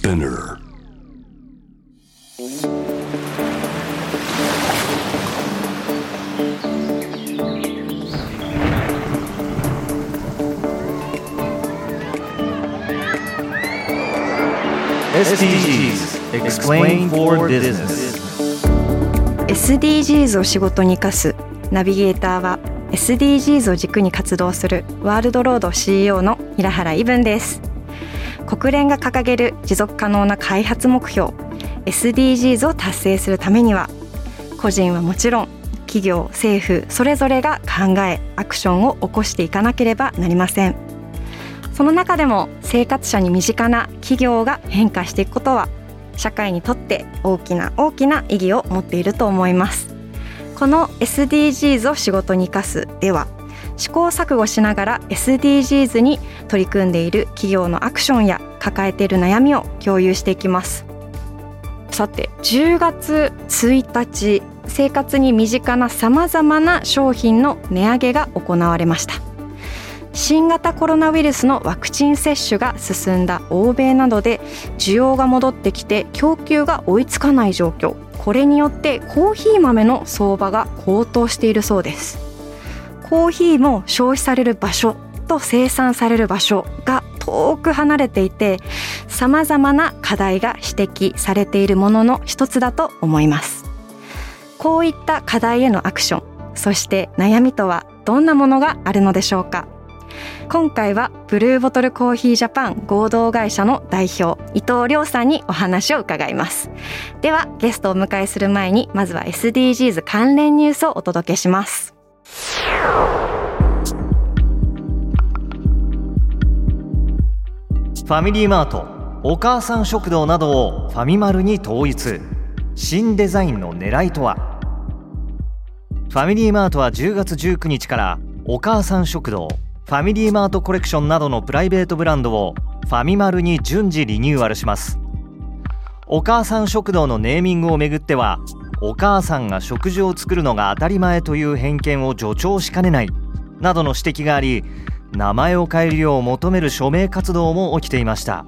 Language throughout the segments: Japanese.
Spinner SDGs Explain for Business SDGs を仕事に生かすナビゲーターは SDGs を軸に活動するワールドロード CEO の平原伊文です国連が掲げる持続可能な開発目標 SDGs を達成するためには個人はもちろん企業政府それぞれが考えアクションを起こしていかなければなりません。その中でも生活者に身近な企業が変化していくことは社会にとって大きな大きな意義を持っていると思います。この SDGs を仕事に生かすでは試行錯誤しながら SDGs に取り組んでいる企業のアクションや抱えている悩みを共有していきます。さて10月1日生活に身近なさまざまな商品の値上げが行われました。新型コロナウイルスのワクチン接種が進んだ欧米などで需要が戻ってきて供給が追いつかない状況。これによってコーヒー豆の相場が高騰しているそうです。コーヒーも消費される場所と生産される場所が遠く離れていてさまざまな課題が指摘されているものの一つだと思います。こういった課題へのアクションそして悩みとはどんなものがあるのでしょうか。今回はブルーボトルコーヒージャパン合同会社の代表伊藤亮さんにお話を伺います。ではゲストをお迎えする前にまずは SDGs 関連ニュースをお届けします。ファミリーマートお母さん食堂などをファミマルに統一。新デザインの狙いとは？ファミリーマートは10月19日からお母さん食堂ファミリーマートコレクションなどのプライベートブランドをファミマルに順次リニューアルします。お母さん食堂のネーミングをめぐってはお母さんが食事を作るのが当たり前という偏見を助長しかねないなどの指摘があり名前を変えるよう求める署名活動も起きていました。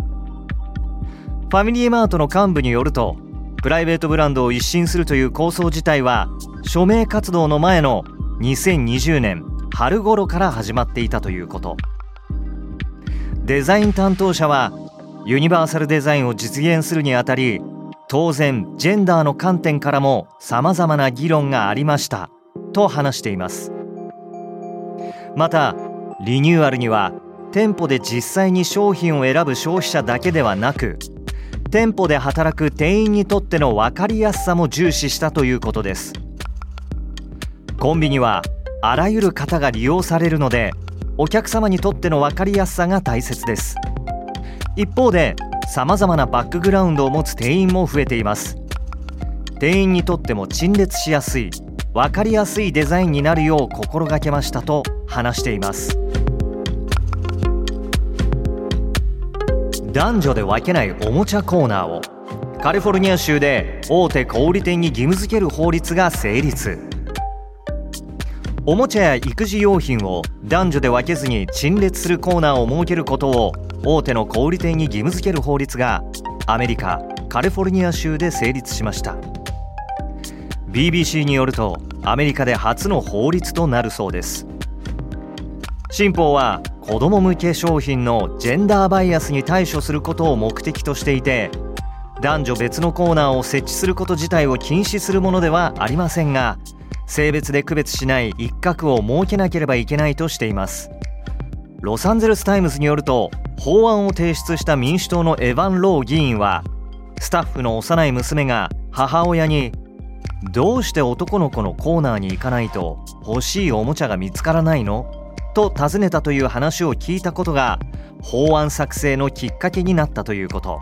ファミリーマートの幹部によるとプライベートブランドを一新するという構想自体は署名活動の前の2020年春頃から始まっていたということ。デザイン担当者はユニバーサルデザインを実現するにあたり当然ジェンダーの観点からもさまざまな議論がありましたと話しています。またリニューアルには店舗で実際に商品を選ぶ消費者だけではなく店舗で働く店員にとっての分かりやすさも重視したということです。コンビニはあらゆる方が利用されるのでお客様にとっての分かりやすさが大切です。一方でさまざまなバックグラウンドを持つ店員も増えています。店員にとっても陳列しやすい分かりやすいデザインになるよう心がけましたと話しています。男女で分けないおもちゃコーナーをカリフォルニア州で大手小売店に義務付ける法律が成立。おもちゃや育児用品を男女で分けずに陳列するコーナーを設けることを大手の小売店に義務付ける法律がアメリカカリフォルニア州で成立しました。BBC によるとアメリカで初の法律となるそうです。新法は子ども向け商品のジェンダーバイアスに対処することを目的としていて男女別のコーナーを設置すること自体を禁止するものではありませんが性別で区別しない一角を設けなければいけないとしています。ロサンゼルス・タイムズによると法案を提出した民主党のエヴァン・ロー議員はスタッフの幼い娘が母親にどうして男の子のコーナーに行かないと欲しいおもちゃが見つからないの？と尋ねたという話を聞いたことが法案作成のきっかけになったということ。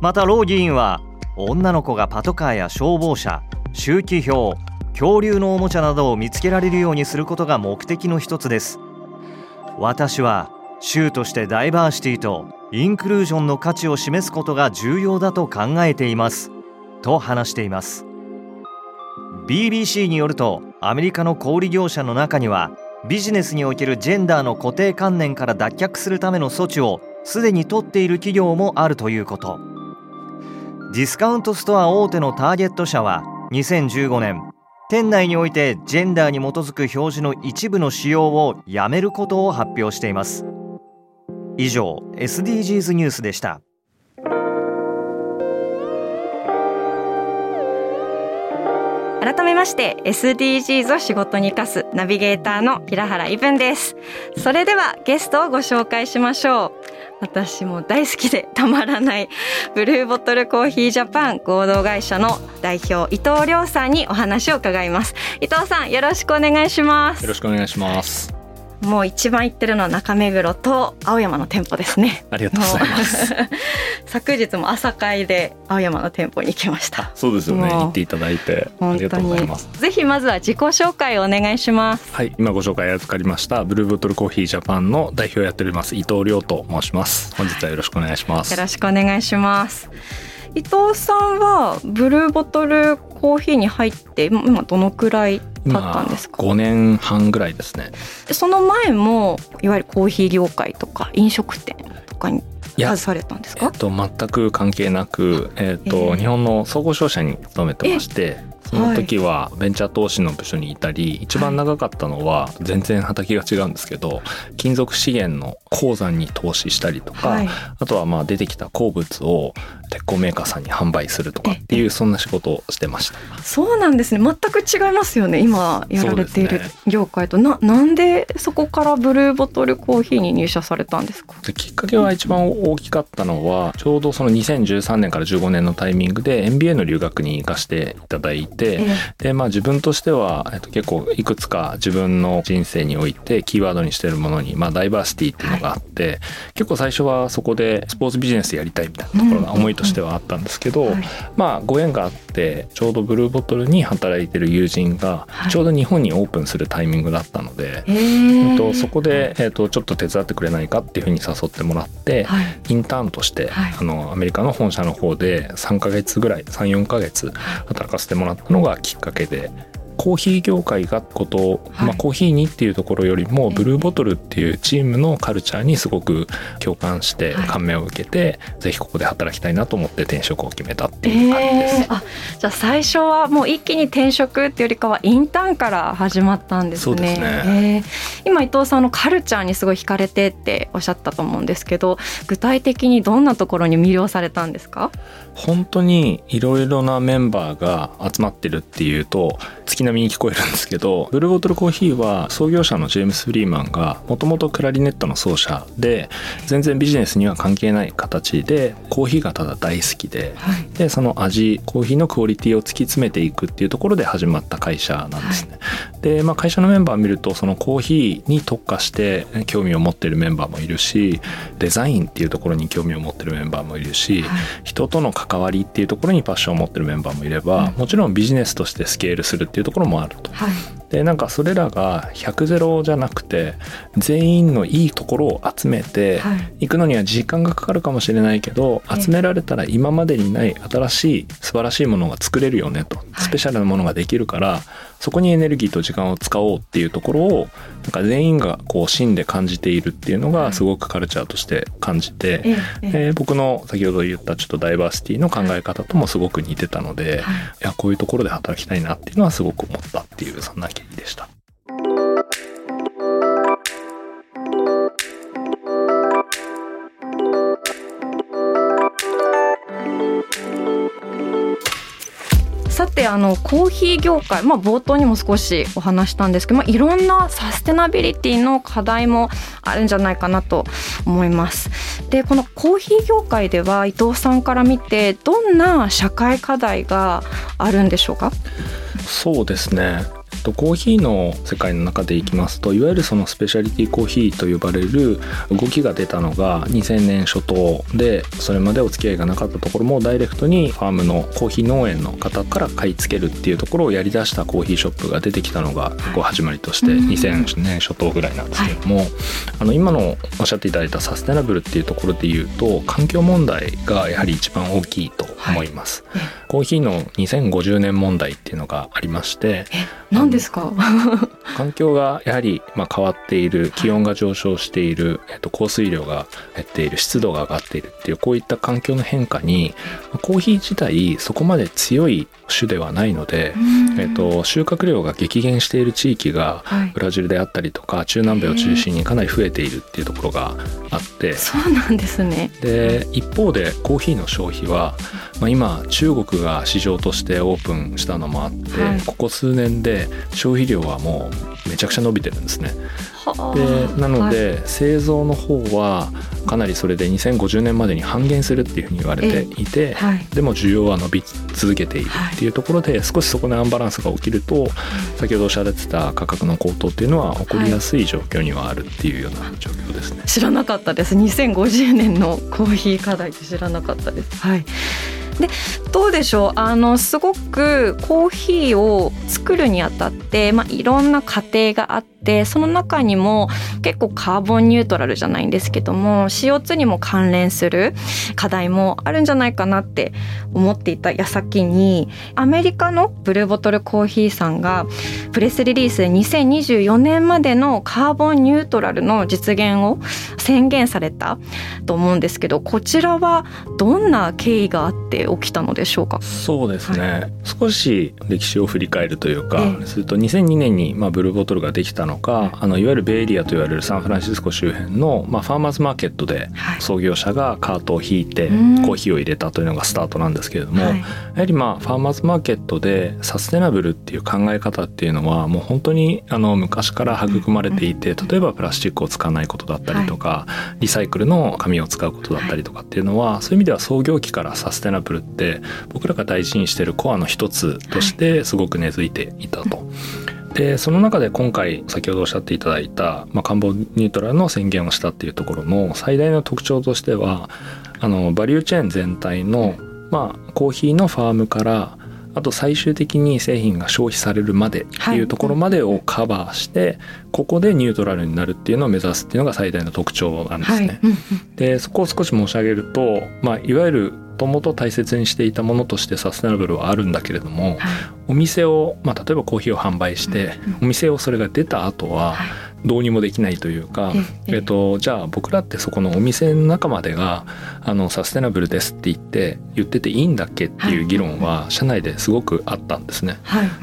またロー議員は女の子がパトカーや消防車周期表恐竜のおもちゃなどを見つけられるようにすることが目的の一つです。私は州としてダイバーシティとインクルージョンの価値を示すことが重要だと考えています。と話しています。BBC によるとアメリカの小売業者の中にはビジネスにおけるジェンダーの固定観念から脱却するための措置をすでに取っている企業もあるということ。ディスカウントストア大手のターゲット社は2015年店内においてジェンダーに基づく表示の一部の使用をやめることを発表しています。以上 SDGs ニュースでした。改めまして SDGs を仕事に生かすナビゲーターの平原伊文です。それではゲストをご紹介しましょう。私も大好きでたまらないブルーボトルコーヒージャパン合同会社の代表伊藤亮さんにお話を伺います。伊藤さんよろしくお願いします。よろしくお願いします。もう一番行ってるのは中目黒と青山の店舗ですね。ありがとうございます。昨日も朝会で青山の店舗に行きました。そうですよね。行っていただいてありがとうございます。ぜひまずは自己紹介をお願いします。はい、今ご紹介預かりましたブルーボトルコーヒージャパンの代表をやっております伊藤亮と申します。本日はよろしくお願いします。よろしくお願いします。伊藤さんはブルーボトルコーヒーに入って今どのくらい経ったんですか？5年半ぐらいですね。その前もいわゆるコーヒー業界とか飲食店とかに携われたんですか、えっと、全く関係なく、えっと、えー、日本の総合商社に勤めてまして、その時はベンチャー投資の部署にいたり、一番長かったのは全然畑が違うんですけど金属資源の鉱山に投資したりとか、あとはまあ出てきた鉱物を鉄鋼メーカーさんに販売するとかっていうそんな仕事をしてました。そうなんですね。全く違いますよね今やられている業界と、ね、ななんでそこからブルーボトルコーヒーに入社されたんですか？きっかけは一番大きかったのはちょうどその2013年から15年のタイミングで MBA の留学に行かせていただいて、えでまあ自分としては、えっと、結構いくつか自分の人生においてキーワードにしてるものに、まあ、ダイバーシティっていうのがあって、はい、結構最初はそこでスポーツビジネスやりたいみたいなところが思いとしてはあったんですけど、はい、まあご縁があってちょうどブルーボトルに働いてる友人がちょうど日本にオープンするタイミングだったので、はい、と、そこで、えっと、ちょっと手伝ってくれないかっていうふうに誘ってもらって、はい、インターンとして、あのアメリカの本社の方で3ヶ月ぐらい34ヶ月働かせてもらったのがきっかけでコーヒー業界がこと、はい、まあ、コーヒーにっていうところよりもブルーボトルっていうチームのカルチャーにすごく共感して感銘を受けて、はい、ぜひここで働きたいなと思って転職を決めたっていう感じです。えー、あじゃあ最初はもう一気に転職っていうよりかはインターンから始まったんですね。すね。えー、今伊藤さんのカルチャーにすごい惹かれてっておっしゃったと思うんですけど具体的にどんなところに魅了されたんですか？本当にいろいろなメンバーが集まってるっていうと月並みに聞こえるんですけどブルーボトルコーヒーは創業者のジェームス・フリーマンがもともとクラリネットの奏者で全然ビジネスには関係ない形でコーヒーがただ大好きではい、でその味コーヒーのクオリティを突き詰めていくっていうところで始まった会社なんですね。はい、で、まあ、会社のメンバーを見るとそのコーヒーに特化して興味を持ってるメンバーもいるしデザインっていうところに興味を持ってるメンバーもいるし、はい、人との関わりっていうところにパッションを持ってるメンバーもいれば、もちろんビジネスとしてスケールするっていうところもあると。はい、でなんかそれらが100ゼロじゃなくて全員のいいところを集めてい。くのには時間がかかるかもしれないけど、集められたら今までにない新しい素晴らしいものが作れるよねと、スペシャルなものができるからそこにエネルギーと時間を使おうっていうところをなんか全員がこう芯で感じているっていうのがすごくカルチャーとして感じて、はい、えー、僕の先ほど言ったちょっとダイバーシティの考え方ともすごく似てたので、はい、い。やこういうところで働きたいなっていうのはすごく思ったっていうそんな経緯でした。さてあのコーヒー業界、まあ、冒頭にも少しお話したんですけど、まあ、いろんなサステナビリティの課題もあるんじゃないかなと思います。でこのコーヒー業界では伊藤さんから見てどんな社会課題があるんでしょうか？そうですねとコーヒーの世界の中でいきますといわゆるそのスペシャリティコーヒーと呼ばれる動きが出たのが2000年初頭でそれまでお付き合いがなかったところもダイレクトにファームのコーヒー農園の方から買い付けるっていうところをやりだしたコーヒーショップが出てきたのがこう始まりとして2000年初頭ぐらいなんですけども、あの今のおっしゃっていただいたサステナブルっていうところで言うと環境問題がやはり一番大きいと思います。コーヒーの2050年問題っていうのがありまして何ですか？環境がやはりまあ変わっている気温が上昇している、えっと、降水量が減っている湿度が上がっているっていうこういった環境の変化にコーヒー自体そこまで強い種ではないので、えっと、収穫量が激減している地域がブラジルであったりとか中南米を中心にかなり増えているっていうところがあって、そうなんですね。で一方でコーヒーの消費は、まあ、今中国が市場としてオープンしたのもあって、はい、ここ数年で消費量はもうめちゃくちゃ伸びてるんですね。でなので、はい、製造の方はかなりそれで2050年までに半減するっていうふうに言われていて、はい、でも需要は伸び続けているっていうところで、少しそこでアンバランスが起きると先ほどおっしゃられてた価格の高騰っていうのは起こりやすい状況にはあるっていうような状況ですね。知らなかったです。2050年のコーヒー課題って知らなかったです。はいでどうでしょう？あのすごくコーヒーを作るにあたって、まあ、いろんな過程があってその中にも結構カーボンニュートラルじゃないんですけども CO2 にも関連する課題もあるんじゃないかなって思っていた矢先にアメリカのブルーボトルコーヒーさんがプレスリリースで2024年までのカーボンニュートラルの実現を宣言されたと思うんですけどこちらはどんな経緯があって起きたのでしょうか？そうですね、はい、少し歴史を振り返るというか、ええ、すると2002年にまあブルーボトルができたのか、あのいわゆるベイエリアと言われるサンフランシスコ周辺のまあファーマーズマーケットで創業者がカートを引いてコーヒーを入れたというのがスタートなんですけれども、はい、やはりまあファーマーズマーケットでサステナブルっていう考え方っていうのはもう本当にあの昔から育まれていて例えばプラスチックを使わないことだったりとか、リサイクルの紙を使うことだったりとかっていうのはそういう意味では創業期からサステナブルって僕らが大事にしてるコアの一つとしてすごく根付いていたと。でその中で今回先ほどおっしゃっていただいた、まあ、カンボニュートラルの宣言をしたっていうところの最大の特徴としてはあのバリューチェーン全体の、まあ、コーヒーのファームからあと最終的に製品が消費されるまでっていうところまでをカバーして、はい、ここでニュートラルになるっていうのを目指すっていうのが最大の特徴なんですね。はい、でそこを少し申し上げると、まあ、いわゆるともと大切にしていたものとしてサステナブルはあるんだけれども、はい、お店を、まあ、例えばコーヒーを販売して、お店をそれが出た後は、どうにもできないというか、えっと、じゃあ僕らってそこのお店の中までがあのサステナブルですって言って言ってていいんだっけっていう議論は社内ですごくあったんですね。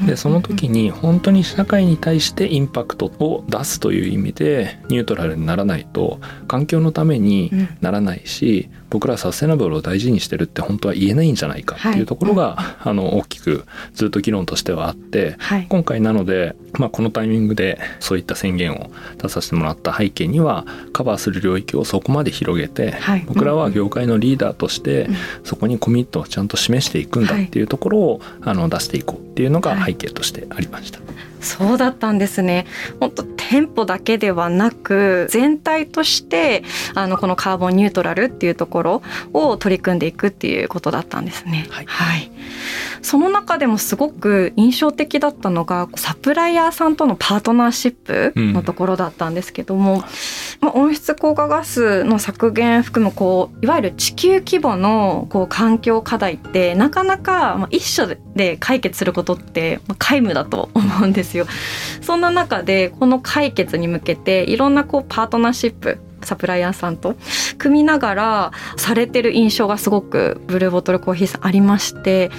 でその時に本当に社会に対してインパクトを出すという意味でニュートラルにならないと環境のためにならないし、僕らサステナブルを大事にしてるって本当は言えないんじゃないかっていうところが、はい、あの大きくずっと議論としてはあって、はい、今回なので、まあ、このタイミングでそういった宣言を出させてもらった背景にはカバーする領域をそこまで広げて、はい、僕らは業界のリーダーとしてそこにコミットをちゃんと示していくんだっていうところをあの出していこうっていうのが背景としてありました。そうだったんですね。本当店舗だけではなく全体としてあのこのカーボンニュートラルっていうところを取り組んでいくっていうことだったんですね。はい、はい、その中でもすごく印象的だったのがサプライヤーさんとのパートナーシップのところだったんですけども、うん、まあ、温室効果ガスの削減含むこういわゆる地球規模のこう環境課題ってなかなか、まあ、一緒で解決することって皆無だと思うんですよ。そんな中でこの解決に向けていろんなこうパートナーシップサプライヤーさんと組みながらされてる印象がすごくブルーボトルコーヒーさんありまして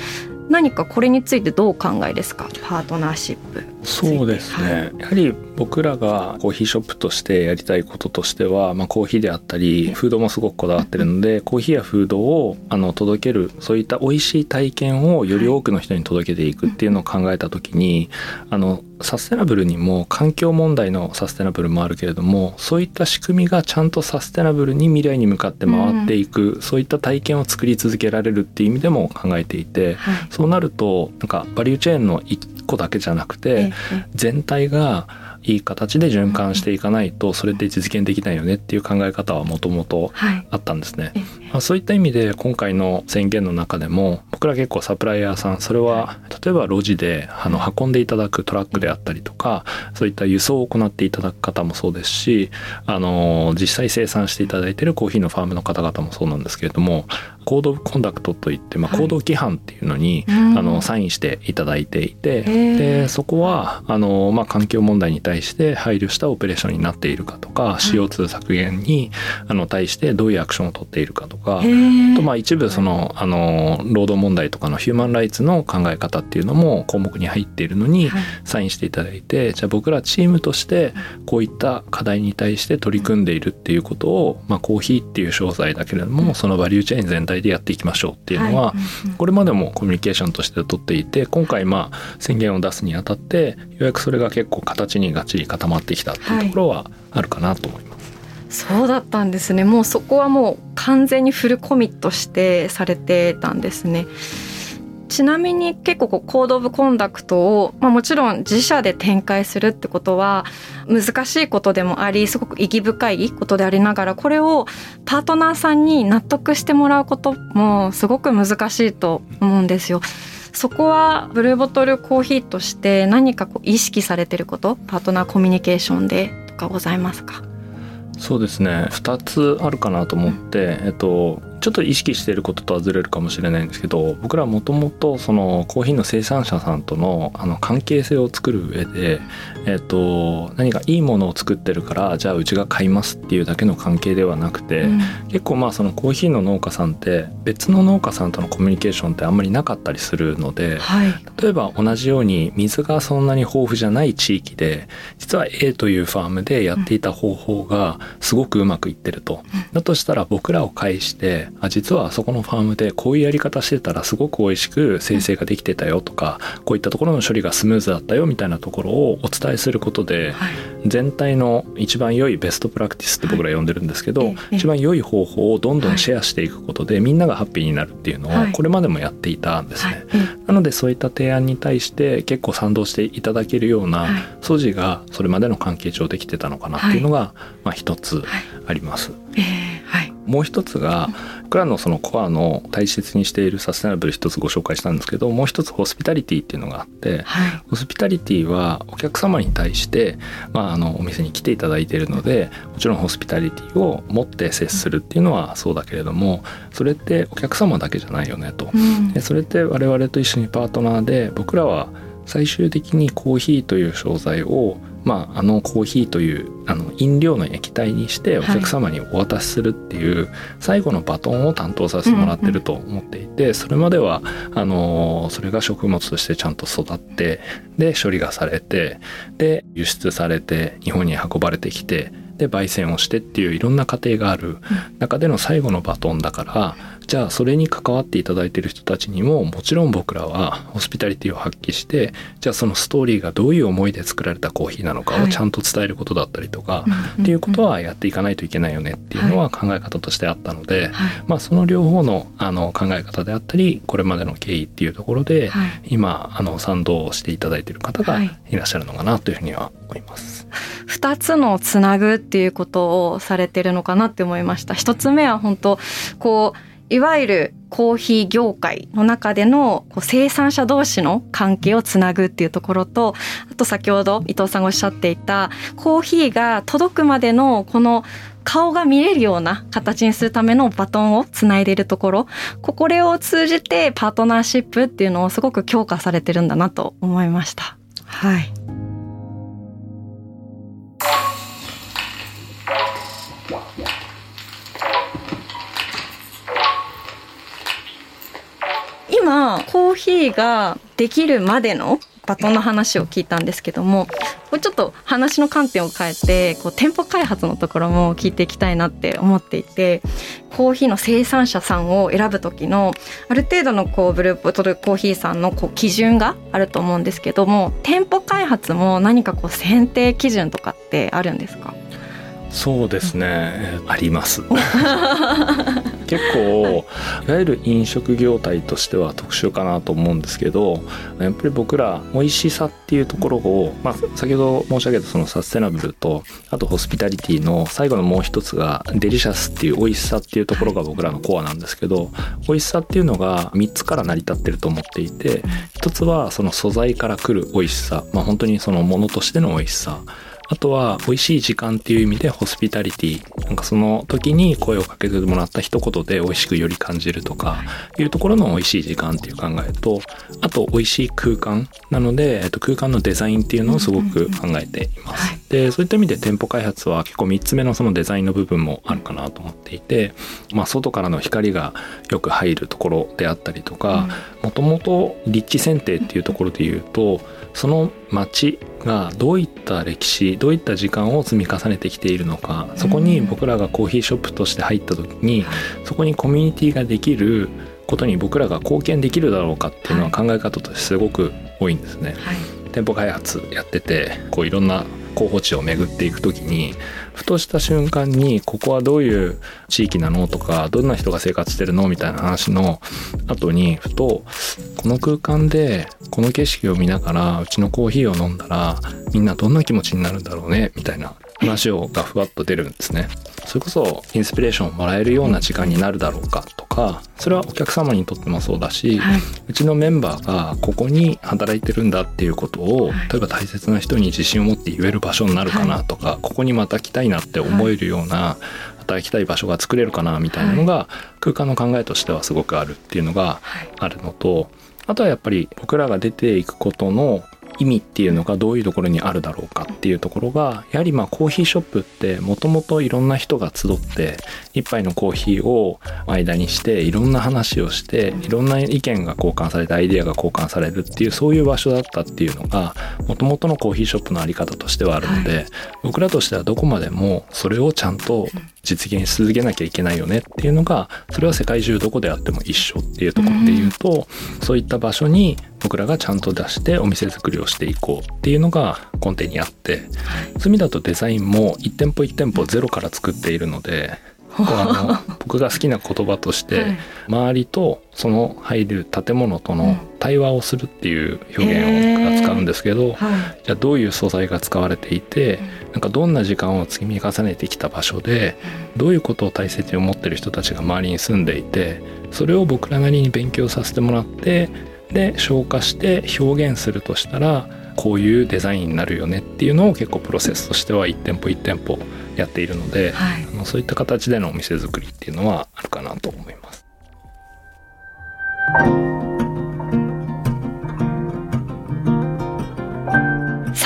何かこれについてどうお考えですか？パートナーシップ。そうですね、はい、やはり僕らがコーヒーショップとしてやりたいこととしては、まあ、コーヒーであったりフードもすごくこだわってるのでコーヒーやフードをあの届けるそういった美味しい体験をより多くの人に届けていくっていうのを考えた時にあのサステナブルにも環境問題のサステナブルもあるけれどもそういった仕組みがちゃんとサステナブルに未来に向かって回っていく、うん、そういった体験を作り続けられるっていう意味でも考えていて、はい、そうなるとなんかバリューチェーンの一個だけじゃなくて全体がいい形で循環していかないとそれって実現できないよねっていう考え方はもともとあったんですね。まあ、そういった意味で今回の宣言の中でも僕ら結構サプライヤーさんそれは例えば路地であの運んでいただくトラックであったりとかそういった輸送を行っていただく方もそうですしあの実際生産していただいているコーヒーのファームの方々もそうなんですけれどもコード・オブ・コンダクトといって、まあ、行動規範っていうのに、はい、あのサインしていただいていてでそこはあの、まあ、環境問題に対して配慮したオペレーションになっているかとか、はい、CO2 削減にあの対してどういうアクションを取っているかとかとまあ一部そのあの労働問題とかのヒューマンライツの考え方っていうのも項目に入っているのにサインしていただいて、じゃあ僕らチームとしてこういった課題に対して取り組んでいるっていうことを、まあ、コーヒーっていう商材だけれどもそのバリューチェーン全体態でやっていきましょうっていうのは、これまでもコミュニケーションとして取っていて今回まあ宣言を出すにあたってようやくそれが結構形にがっちり固まってきたっていうところはあるかなと思います。そうだったんですねもうそこはもう完全にフルコミットしてされてたんですね。ちなみに結構こうコード・オブ・コンダクトを、まあ、もちろん自社で展開するってことは難しいことでもありすごく意義深いことでありながらこれをパートナーさんに納得してもらうこともすごく難しいと思うんですよ。そこはブルーボトルコーヒーとして何かこう意識されてることパートナーコミュニケーションでとかございますか？そうですね。2つあるかなと思って、えっと、ちょっと意識していることとはずれるかもしれないんですけど僕らもともとそのコーヒーの生産者さんとのあの関係性を作る上で、えっと、何かいいものを作ってるからじゃあうちが買いますっていうだけの関係ではなくて、うん、結構まあそのコーヒーの農家さんって別の農家さんとのコミュニケーションってあんまりなかったりするので、はい、例えば同じように水がそんなに豊富じゃない地域で実は A というファームでやっていた方法がすごくうまくいってると。だとしたら僕らを介してあ実はあそこのファームでこういうやり方してたらすごく美味しく生成ができてたよとかこういったところの処理がスムーズだったよみたいなところをお伝えすることで、はい、全体の一番良いベストプラクティスって僕ら呼んでるんですけど、はい、一番良い方法をどんどんシェアしていくことで、みんながハッピーになるっていうのをこれまでもやっていたんですね。なのでそういった提案に対して結構賛同していただけるような素地がそれまでの関係上できてたのかなっていうのが、まあ一つあります。えー、はいもう一つが僕らのそのコアの大切にしているサステナブル一つご紹介したんですけどもう一つホスピタリティっていうのがあって、はい、ホスピタリティはお客様に対して、まあ、あのお店に来ていただいているのでもちろんホスピタリティを持って接するっていうのはそうだけれどもそれってお客様だけじゃないよねと。うん、でそれって我々と一緒にパートナーで僕らは最終的にコーヒーという商材をまあ、あのコーヒーというあの飲料の液体にしてお客様にお渡しするっていう最後のバトンを担当させてもらってると思っていてそれまではあのそれが食物としてちゃんと育ってで処理がされてで輸出されて日本に運ばれてきてで焙煎をしてっていういろんな過程がある中での最後のバトンだからじゃあそれに関わっていただいている人たちにももちろん僕らはホスピタリティを発揮してじゃあそのストーリーがどういう思いで作られたコーヒーなのかをちゃんと伝えることだったりとか、はい、っていうことはやっていかないといけないよねっていうのは考え方としてあったので、はい、まあその両方のあの考え方であったりこれまでの経緯っていうところで、はい、今あの賛同していただいている方がい。らっしゃるのかなというふうには思います。2つのつなぐっていうことをされてるのかなって思いました。1つ目は本当こういわゆるコーヒー業界の中での生産者同士の関係をつなぐっていうところとあと先ほど伊藤さんがおっしゃっていたコーヒーが届くまでのこの顔が見れるような形にするためのバトンをつないでいるところこれを通じてパートナーシップっていうのをすごく強化されてるんだなと思いました。はいーヒーができるまでのバトンの話を聞いたんですけどもこれちょっと話の観点を変えてこう店舗開発のところも聞いていきたいなって思っていてコーヒーの生産者さんを選ぶ時のある程度のこうブルーボトルコーヒーさんのこう基準があると思うんですけども店舗開発も何かこう選定基準とかってあるんですか？そうですね、うん、あります 結構いわゆる飲食業態としては特殊かなと思うんですけどやっぱり僕ら美味しさっていうところを、まあ、先ほど申し上げたそのサステナブルとあとホスピタリティの最後のもう一つがデリシャスっていう美味しさっていうところが僕らのコアなんですけど美味しさっていうのが3つから成り立ってると思っていて一つはその素材から来る美味しさ、まあ、本当にそのものとしての美味しさ。あとは美味しい時間っていう意味でホスピタリティ。なんかその時に声をかけてもらった一言で美味しくより感じるとか。いうところの美味しい時間っていう考えとあと美味しい空間なので、えっと、空間のデザインっていうのをすごく考えています。でそういった意味で店舗開発は結構3つ目のそのデザインの部分もあるかなと思っていて、まあ、外からの光がよく入るところであったりとかもともと立地選定っていうところで言うとその街がどういった歴史どういった時間を積み重ねてきているのかそこに僕らがコーヒーショップとして入った時にそこにコミュニティができることに僕らが貢献できるだろうかっていうのは考え方としてすごく多いんですね。はい、店舗開発やっててこういろんな候補地を巡っていく時にふとした瞬間にここはどういう地域なのとかどんな人が生活してるのみたいな話の後にふとこの空間でこの景色を見ながらうちのコーヒーを飲んだらみんなどんな気持ちになるんだろうねみたいな話をがふわっと出るんですね。それこそインスピレーションをもらえるような時間になるだろうかとかそれはお客様にとってもそうだし、はい、うちのメンバーがここに働いてるんだっていうことを、例えば大切な人に自信を持って言える場所になるかなとか、はい、ここにまた来たいなって思えるような、働きたい場所が作れるかなみたいなのが、空間の考えとしてはすごくあるっていうのがあるのと、あとはやっぱり僕らが出ていくことの意味っていうのがどういうところにあるだろうかっていうところがやはりまあコーヒーショップってもともといろんな人が集って一杯のコーヒーを間にしていろんな話をしていろんな意見が交換されてアイデアが交換されるっていうそういう場所だったっていうのがもともとのコーヒーショップのあり方としてはあるので、はい、僕らとしてはどこまでもそれをちゃんと実現し続けなきゃいけないよねっていうのがそれは世界中どこであっても一緒っていうところで言うと、そういった場所に僕らがちゃんと出してお店作りをしていこうっていうのが根底にあって、そういう意味だとデザインも1店舗1店舗ゼロから作っているのであの僕が好きな言葉として、はい、周りとその入る建物との対話をするっていう表現を使うんですけど、はい、じゃあどういう素材が使われていて、なんかどんな時間を積み重ねてきた場所でどういうことを大切に思ってる人たちが周りに住んでいてそれを僕らなりに勉強させてもらってで消化して表現するとしたらこういうデザインになるよねっていうのを結構プロセスとしては1店舗1店舗やっているので、はい、あのそういった形でのお店作りっていうのはあるかなと思います。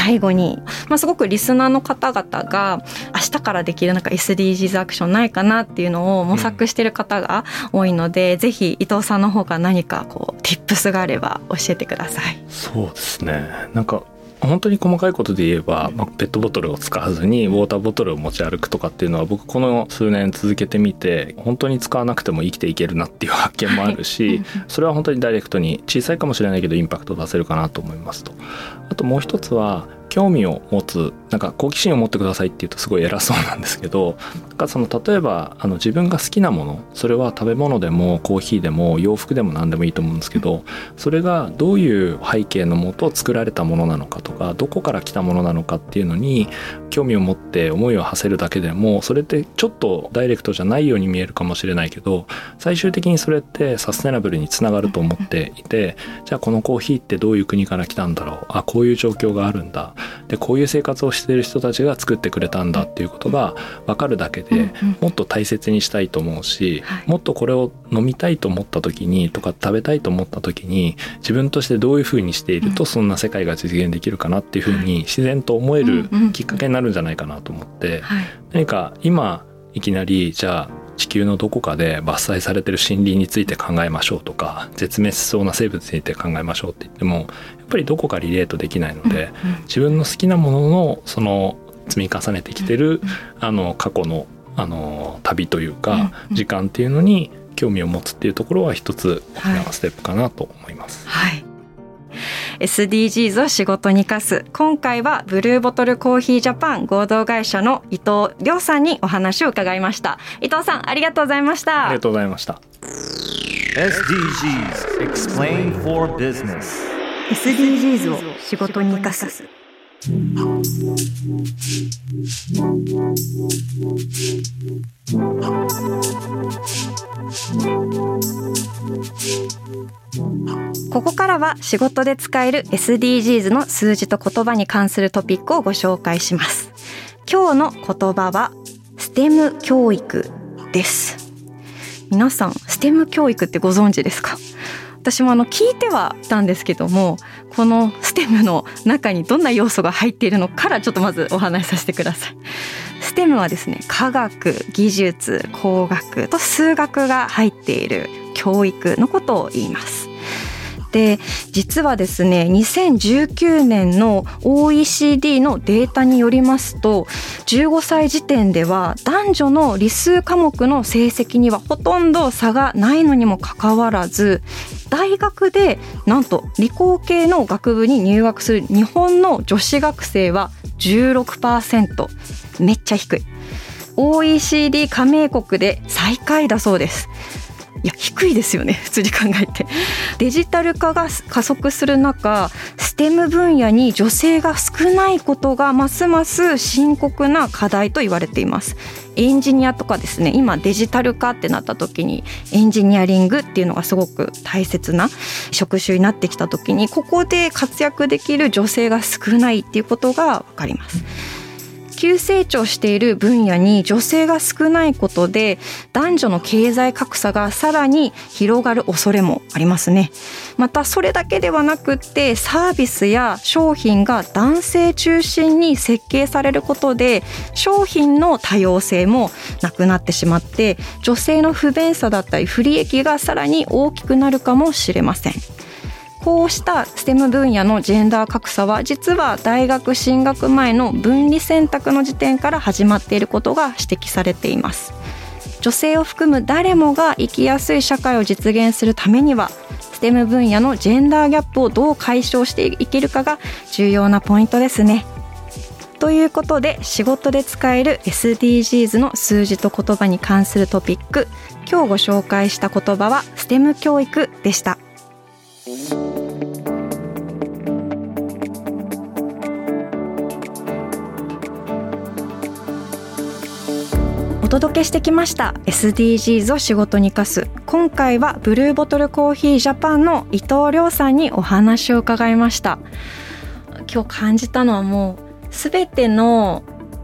最後に、まあ、すごくリスナーの方々が明日からできるなんか SDGs アクションないかなっていうのを模索してる方が多いので、うん、ぜひ伊藤さんの方が何かこう tips があれば教えてください。そうですねなんか本当に細かいことで言えば、まあ、ペットボトルを使わずにウォーターボトルを持ち歩くとかっていうのは僕この数年続けてみて本当に使わなくても生きていけるなっていう発見もあるし、それは本当にダイレクトに小さいかもしれないけどインパクト出せるかなと思いますと。あともう一つは興味を持つなんか好奇心を持ってくださいっていうとすごい偉そうなんですけどなんかその例えばあの自分が好きなものそれは食べ物でもコーヒーでも洋服でも何でもいいと思うんですけどそれがどういう背景のもと作られたものなのかとかどこから来たものなのかっていうのに興味を持って思いを馳せるだけでもそれってちょっとダイレクトじゃないように見えるかもしれないけど最終的にそれってサステナブルにつながると思っていてじゃあこのコーヒーってどういう国から来たんだろうあこういう状況があるんだでこういう生活をしている人たちが作ってくれたんだっていうことが分かるだけでもっと大切にしたいと思うし、もっとこれを飲みたいと思った時にとか食べたいと思った時に自分としてどういうふうにしているとそんな世界が実現できるかなっていうふうに自然と思えるきっかけになるんじゃないかなと思って、何か今いきなりじゃあ地球のどこかで伐採されてる森林について考えましょうとか絶滅しそうな生物について考えましょうって言ってもぱりどこかリレートできないので、自分の好きなもののその積み重ねてきてる、あの過去のあの旅というか、時間っていうのに興味を持つっていうところは一つ大きなステップかなと思います。はい、はい SDGs を仕事に生かす。今回はブルーボトルコーヒージャパン合同会社の伊藤亮さんにお話を伺いました。伊藤さんありがとうございました。ありがとうございました。SDGs Explain for Business SDGs を仕事に生かす。ここからは仕事で使える SDGs の数字と言葉に関するトピックをご紹介します。今日の言葉は STEM 教育です。皆さん STEM 教育ってご存知ですか？私もあの聞いてはいたんですけどもこの STEM の中にどんな要素が入っているのからちょっとまずお話しさせてください。STEM はですね科学技術工学と数学が入っている教育のことを言います。で実はですね2019年の OECD のデータによりますと15歳時点では男女の理数科目の成績にはほとんど差がないのにもかかわらず大学でなんと理工系の学部に入学する日本の女子学生は16%めっちゃ低い。OECD 加盟国で最下位だそうです。いや低いですよね普通に考えてデジタル化が加速する中 STEM 分野に女性が少ないことがますます深刻な課題と言われていますエンジニアとかですね今デジタル化ってなった時にエンジニアリングっていうのがすごく大切な職種になってきた時にここで活躍できる女性が少ないっていうことが分かります。急成長している分野に女性が少ないことで男女の経済格差がさらに広がる恐れもありますね。またそれだけではなくってサービスや商品が男性中心に設計されることで商品の多様性もなくなってしまって女性の不便さだったり不利益がさらに大きくなるかもしれません。こうした STEM 分野のジェンダー格差は実は大学進学前の分離選択の時点から始まっていることが指摘されています。女性を含む誰もが生きやすい社会を実現するためには STEM 分野のジェンダーギャップをどう解消していけるかが重要なポイントですね。ということで仕事で使える SDGs の数字と言葉に関するトピック今日ご紹介した言葉は STEM 教育でした。お届けしてきました。SDGs を仕事に生かす。今回はブルーボトルコーヒージャパンの伊藤亮さんにお話を伺いました。今日感じたのはもうすべての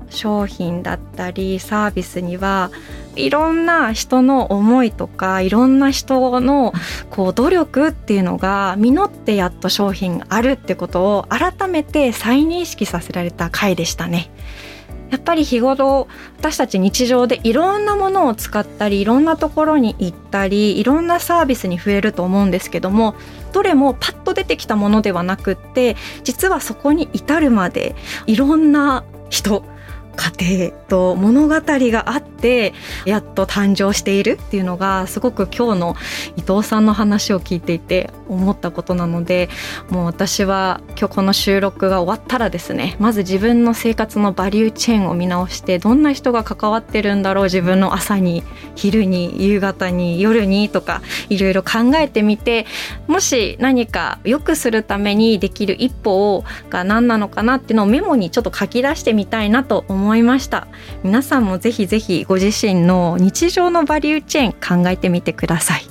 商品だったりサービスにはいろんな人の思いとかいろんな人のこう努力っていうのが実ってやっと商品があるってことを改めて再認識させられた回でしたね。やっぱり日頃私たち日常でいろんなものを使ったりいろんなところに行ったりいろんなサービスに増えると思うんですけどもどれもパッと出てきたものではなくって実はそこに至るまでいろんな人家庭と物語があってやっと誕生しているっていうのがすごく今日の伊藤さんの話を聞いていて思ったことなのでもう私は今日この収録が終わったらですねまず自分の生活のバリューチェーンを見直してどんな人が関わってるんだろう自分の朝に昼に夕方に夜にとかいろいろ考えてみてもし何か良くするためにできる一歩が何なのかなっていうのをメモにちょっと書き出してみたいなと思いました。皆さんもぜひぜひご自身の日常のバリューチェーン考えてみてください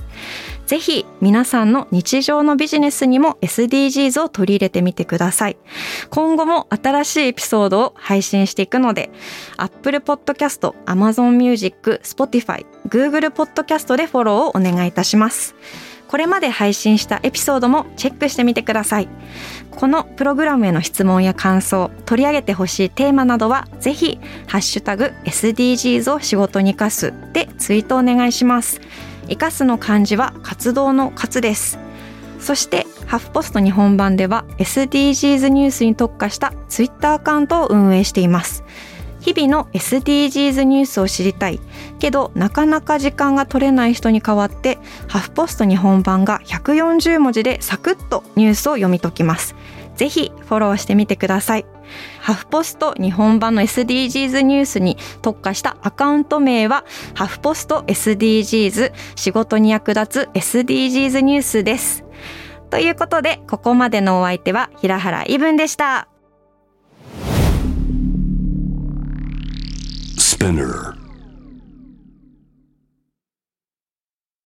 ぜひ皆さんの日常のビジネスにも SDGs を取り入れてみてください。今後も新しいエピソードを配信していくので、Apple Podcast、Amazon Music、Spotify、Google Podcast でフォローをお願いいたします。これまで配信したエピソードもチェックしてみてください。このプログラムへの質問や感想、取り上げてほしいテーマなどは、ぜひ、ハッシュタグ SDGs を仕事に生かすでツイートお願いします。生かすの漢字は活動の活ですそしてハフポスト日本版では SDGs ニュースに特化したツイッターアカウントを運営しています日々の SDGs ニュースを知りたい。けどなかなか時間が取れない人に代わってハフポスト日本版が140文字でサクッとニュースを読み解きます。ぜひフォローしてみてください。ハフポスト日本版の SDGs ニュースに特化したアカウント名はハフポスト SDGs 仕事に役立つ SDGs ニュースです。ということでここまでのお相手は平原イブンでした。Spinner